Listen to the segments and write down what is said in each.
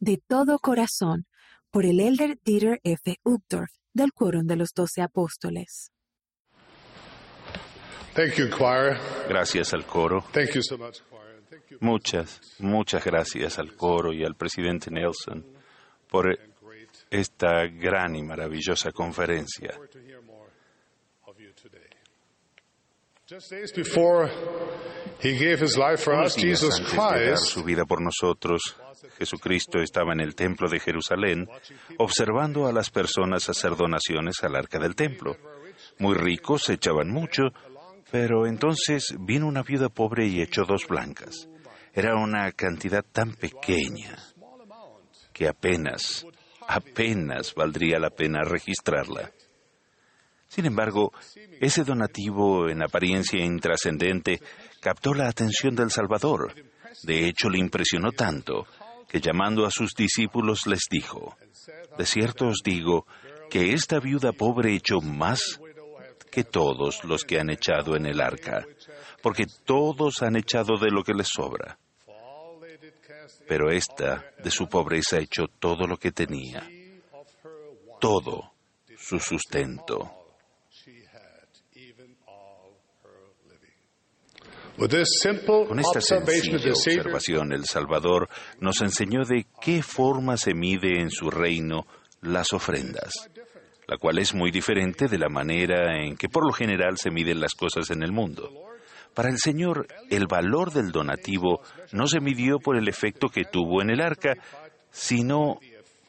de todo corazón por el elder Dieter F. Uchtdorf del Quórum de los Doce Apóstoles. Gracias al coro. Muchas, muchas gracias al coro y al presidente Nelson por esta gran y maravillosa conferencia. Unos días antes de dar su vida por nosotros, Jesucristo estaba en el templo de Jerusalén observando a las personas hacer donaciones al arca del templo. Muy ricos echaban mucho, pero entonces vino una viuda pobre y echó dos blancas. Era una cantidad tan pequeña que apenas, apenas valdría la pena registrarla. Sin embargo, ese donativo en apariencia intrascendente captó la atención del Salvador. De hecho, le impresionó tanto que llamando a sus discípulos les dijo, De cierto os digo que esta viuda pobre echó más que todos los que han echado en el arca, porque todos han echado de lo que les sobra. Pero esta de su pobreza echó todo lo que tenía, todo su sustento. Con esta sencilla observación, el Salvador nos enseñó de qué forma se mide en su reino las ofrendas, la cual es muy diferente de la manera en que por lo general se miden las cosas en el mundo. Para el Señor, el valor del donativo no se midió por el efecto que tuvo en el arca, sino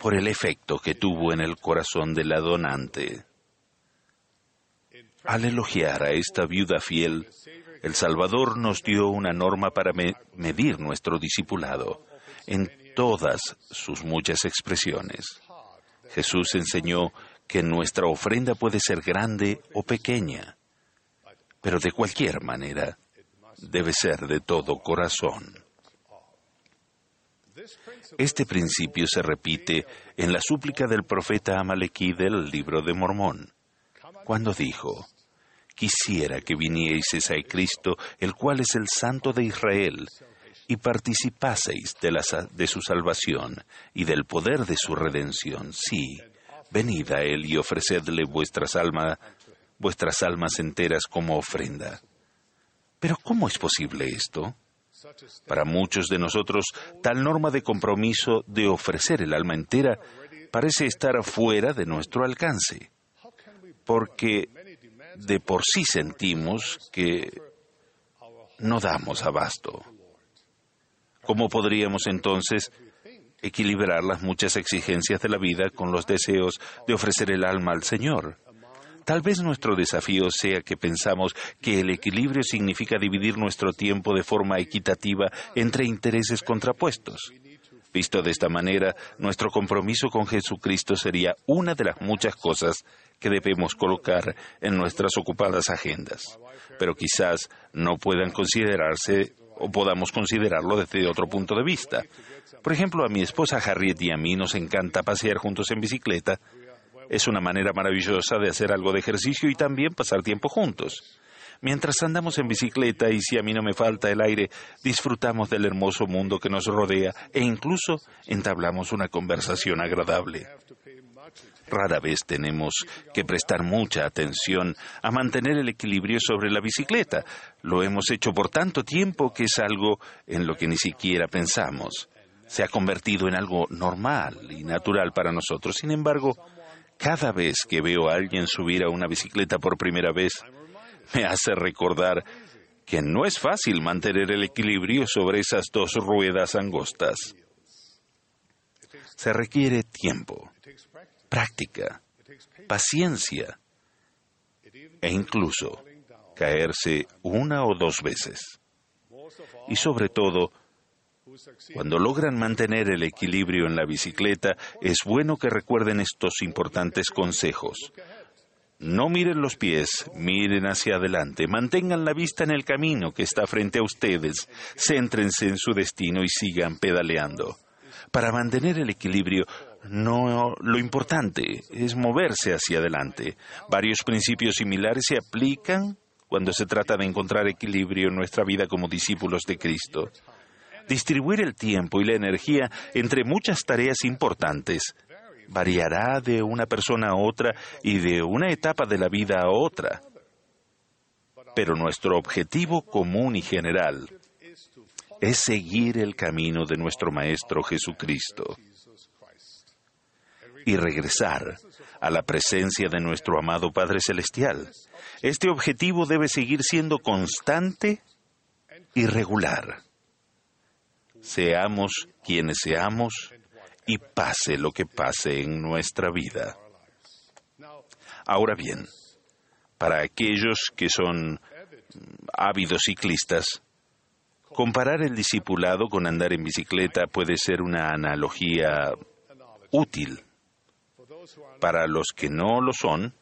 por el efecto que tuvo en el corazón de la donante. Al elogiar a esta viuda fiel, el Salvador nos dio una norma para medir nuestro discipulado en todas sus muchas expresiones. Jesús enseñó que nuestra ofrenda puede ser grande o pequeña, pero de cualquier manera debe ser de todo corazón. Este principio se repite en la súplica del profeta Amalequí del libro de Mormón, cuando dijo, Quisiera que vinieseis a Cristo, el cual es el Santo de Israel, y participaseis de, su salvación y del poder de su redención. Sí, venid a Él y ofrecedle vuestras, vuestras almas enteras como ofrenda. Pero ¿cómo es posible esto? Para muchos de nosotros, tal norma de compromiso de ofrecer el alma entera parece estar fuera de nuestro alcance, porque de por sí sentimos que no damos abasto. ¿Cómo podríamos entonces equilibrar las muchas exigencias de la vida con los deseos de ofrecer el alma al Señor? Tal vez nuestro desafío sea que pensamos que el equilibrio significa dividir nuestro tiempo de forma equitativa entre intereses contrapuestos. Visto de esta manera, nuestro compromiso con Jesucristo sería una de las muchas cosas que debemos colocar en nuestras ocupadas agendas, pero quizás no puedan considerarse o podamos considerarlo desde otro punto de vista. Por ejemplo, a mi esposa Harriet y a mí nos encanta pasear juntos en bicicleta. Es una manera maravillosa de hacer algo de ejercicio y también pasar tiempo juntos. Mientras andamos en bicicleta y si a mí no me falta el aire, disfrutamos del hermoso mundo que nos rodea e incluso entablamos una conversación agradable. Rara vez tenemos que prestar mucha atención a mantener el equilibrio sobre la bicicleta. Lo hemos hecho por tanto tiempo que es algo en lo que ni siquiera pensamos. Se ha convertido en algo normal y natural para nosotros. Sin embargo, cada vez que veo a alguien subir a una bicicleta por primera vez, me hace recordar que no es fácil mantener el equilibrio sobre esas dos ruedas angostas. Se requiere tiempo, práctica, paciencia e incluso caerse una o dos veces. Y sobre todo, cuando logran mantener el equilibrio en la bicicleta, es bueno que recuerden estos importantes consejos. No miren los pies, miren hacia adelante, mantengan la vista en el camino que está frente a ustedes, céntrense en su destino y sigan pedaleando. Para mantener el equilibrio, no, lo importante es moverse hacia adelante. Varios principios similares se aplican cuando se trata de encontrar equilibrio en nuestra vida como discípulos de Cristo. distribuir el tiempo y la energía entre muchas tareas importantes variará de una persona a otra y de una etapa de la vida a otra. Pero nuestro objetivo común y general es seguir el camino de nuestro Maestro Jesucristo y regresar a la presencia de nuestro amado Padre Celestial. Este objetivo debe seguir siendo constante y regular. Seamos quienes seamos y pase lo que pase en nuestra vida. Ahora bien, para aquellos que son ávidos ciclistas, comparar el discipulado con andar en bicicleta puede ser una analogía útil. Para los que no lo son,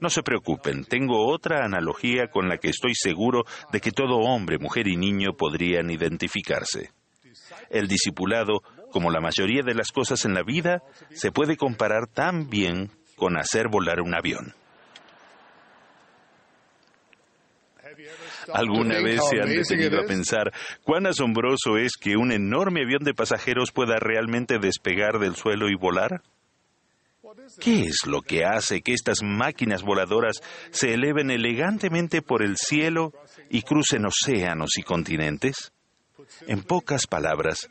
no se preocupen, tengo otra analogía con la que estoy seguro de que todo hombre, mujer y niño podrían identificarse. El discipulado, como la mayoría de las cosas en la vida, se puede comparar tan bien con hacer volar un avión. ¿Alguna vez se han detenido a pensar cuán asombroso es que un enorme avión de pasajeros pueda realmente despegar del suelo y volar? ¿Qué es lo que hace que estas máquinas voladoras se eleven elegantemente por el cielo y crucen océanos y continentes? En pocas palabras,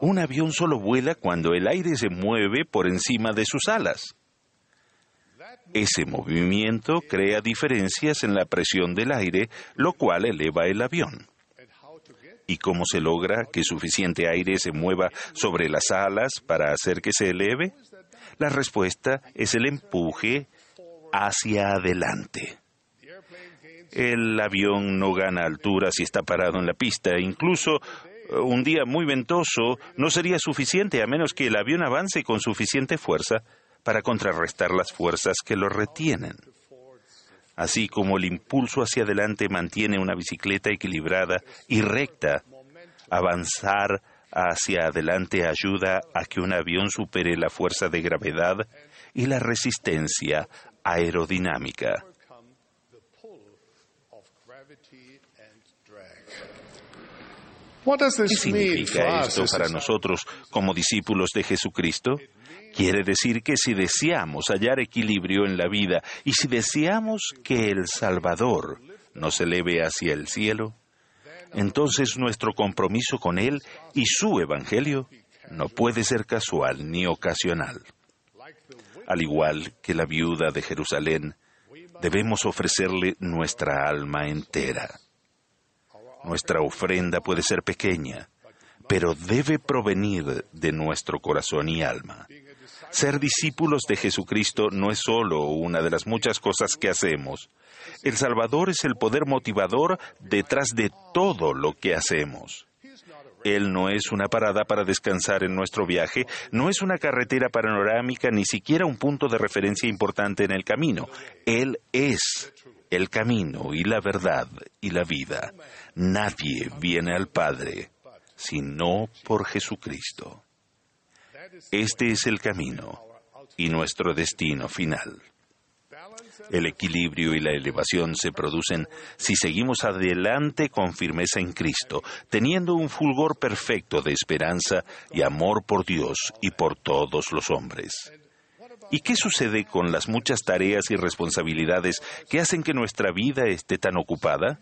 un avión solo vuela cuando el aire se mueve por encima de sus alas. Ese movimiento crea diferencias en la presión del aire, lo cual eleva el avión. ¿Y cómo se logra que suficiente aire se mueva sobre las alas para hacer que se eleve? La respuesta es el empuje hacia adelante. El avión no gana altura si está parado en la pista. Incluso eh, un día muy ventoso no sería suficiente a menos que el avión avance con suficiente fuerza para contrarrestar las fuerzas que lo retienen. Así como el impulso hacia adelante mantiene una bicicleta equilibrada y recta, avanzar hacia adelante ayuda a que un avión supere la fuerza de gravedad y la resistencia aerodinámica. ¿Qué significa esto para nosotros como discípulos de Jesucristo? Quiere decir que si deseamos hallar equilibrio en la vida y si deseamos que el Salvador nos eleve hacia el cielo, entonces nuestro compromiso con Él y su Evangelio no puede ser casual ni ocasional. Al igual que la viuda de Jerusalén, debemos ofrecerle nuestra alma entera. Nuestra ofrenda puede ser pequeña, pero debe provenir de nuestro corazón y alma. Ser discípulos de Jesucristo no es solo una de las muchas cosas que hacemos. El Salvador es el poder motivador detrás de todo lo que hacemos. Él no es una parada para descansar en nuestro viaje, no es una carretera panorámica, ni siquiera un punto de referencia importante en el camino. Él es el camino y la verdad y la vida. Nadie viene al Padre sino por Jesucristo. Este es el camino y nuestro destino final. El equilibrio y la elevación se producen si seguimos adelante con firmeza en Cristo, teniendo un fulgor perfecto de esperanza y amor por Dios y por todos los hombres. ¿Y qué sucede con las muchas tareas y responsabilidades que hacen que nuestra vida esté tan ocupada?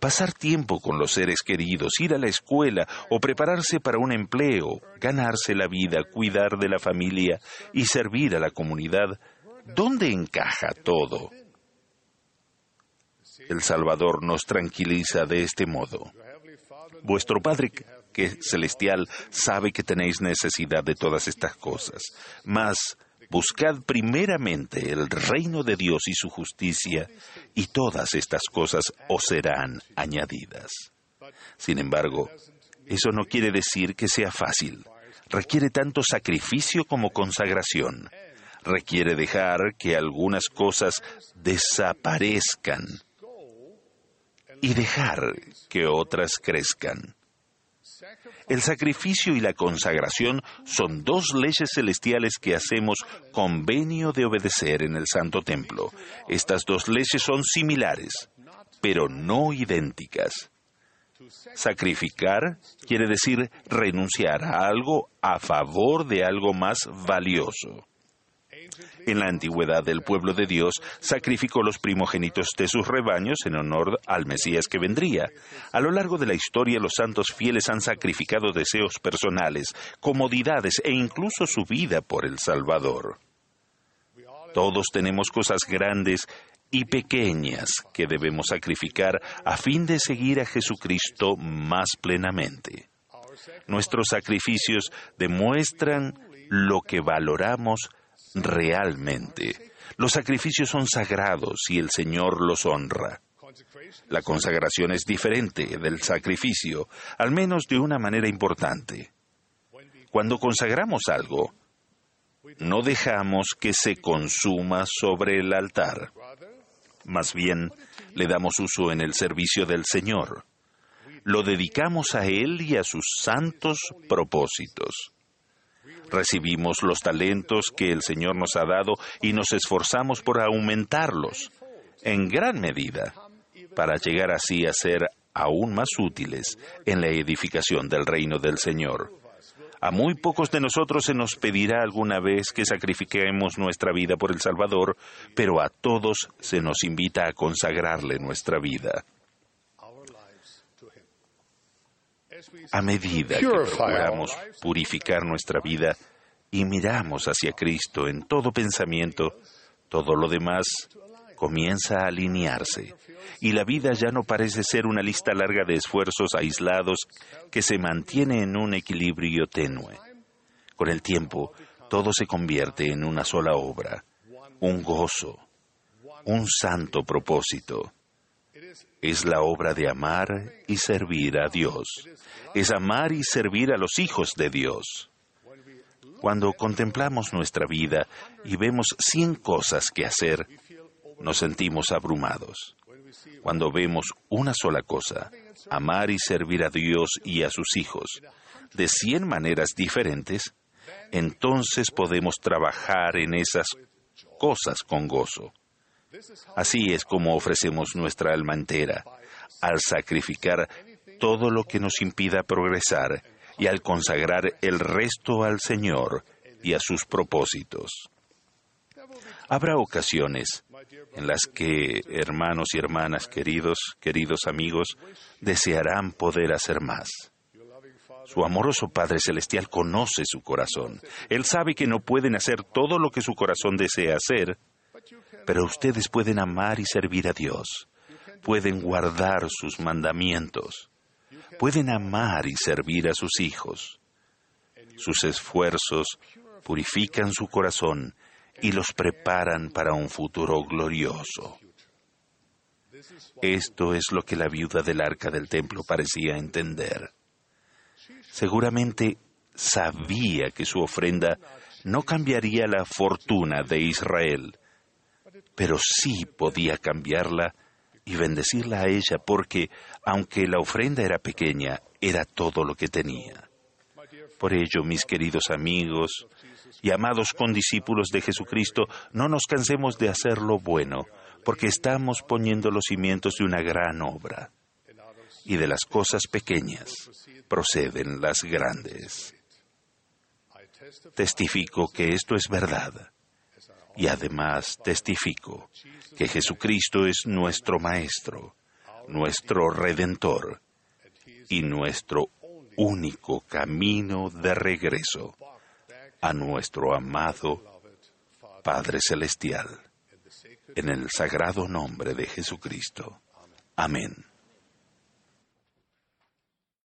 Pasar tiempo con los seres queridos, ir a la escuela o prepararse para un empleo, ganarse la vida, cuidar de la familia y servir a la comunidad, ¿dónde encaja todo? El Salvador nos tranquiliza de este modo. Vuestro Padre que celestial sabe que tenéis necesidad de todas estas cosas, mas Buscad primeramente el reino de Dios y su justicia, y todas estas cosas os serán añadidas. Sin embargo, eso no quiere decir que sea fácil. Requiere tanto sacrificio como consagración. Requiere dejar que algunas cosas desaparezcan y dejar que otras crezcan. El sacrificio y la consagración son dos leyes celestiales que hacemos convenio de obedecer en el Santo Templo. Estas dos leyes son similares, pero no idénticas. Sacrificar quiere decir renunciar a algo a favor de algo más valioso. En la antigüedad el pueblo de Dios sacrificó los primogénitos de sus rebaños en honor al Mesías que vendría. A lo largo de la historia los santos fieles han sacrificado deseos personales, comodidades e incluso su vida por el Salvador. Todos tenemos cosas grandes y pequeñas que debemos sacrificar a fin de seguir a Jesucristo más plenamente. Nuestros sacrificios demuestran lo que valoramos realmente. Los sacrificios son sagrados y el Señor los honra. La consagración es diferente del sacrificio, al menos de una manera importante. Cuando consagramos algo, no dejamos que se consuma sobre el altar. Más bien, le damos uso en el servicio del Señor. Lo dedicamos a Él y a sus santos propósitos. Recibimos los talentos que el Señor nos ha dado y nos esforzamos por aumentarlos, en gran medida, para llegar así a ser aún más útiles en la edificación del reino del Señor. A muy pocos de nosotros se nos pedirá alguna vez que sacrifiquemos nuestra vida por el Salvador, pero a todos se nos invita a consagrarle nuestra vida. A medida que procuramos purificar nuestra vida y miramos hacia Cristo en todo pensamiento, todo lo demás comienza a alinearse y la vida ya no parece ser una lista larga de esfuerzos aislados que se mantiene en un equilibrio tenue. Con el tiempo, todo se convierte en una sola obra, un gozo, un santo propósito. Es la obra de amar y servir a Dios. Es amar y servir a los hijos de Dios. Cuando contemplamos nuestra vida y vemos cien cosas que hacer, nos sentimos abrumados. Cuando vemos una sola cosa, amar y servir a Dios y a sus hijos, de cien maneras diferentes, entonces podemos trabajar en esas cosas con gozo. Así es como ofrecemos nuestra alma entera, al sacrificar todo lo que nos impida progresar y al consagrar el resto al Señor y a sus propósitos. Habrá ocasiones en las que hermanos y hermanas queridos, queridos amigos, desearán poder hacer más. Su amoroso Padre Celestial conoce su corazón. Él sabe que no pueden hacer todo lo que su corazón desea hacer, pero ustedes pueden amar y servir a Dios. Pueden guardar sus mandamientos. Pueden amar y servir a sus hijos. Sus esfuerzos purifican su corazón y los preparan para un futuro glorioso. Esto es lo que la viuda del arca del templo parecía entender. Seguramente sabía que su ofrenda no cambiaría la fortuna de Israel, pero sí podía cambiarla y bendecirla a ella porque, aunque la ofrenda era pequeña, era todo lo que tenía. Por ello, mis queridos amigos, y amados condiscípulos de Jesucristo, no nos cansemos de hacer lo bueno, porque estamos poniendo los cimientos de una gran obra. Y de las cosas pequeñas proceden las grandes. Testifico que esto es verdad. Y además testifico que Jesucristo es nuestro Maestro, nuestro Redentor y nuestro único camino de regreso a nuestro amado Padre Celestial, en el sagrado nombre de Jesucristo. Amén.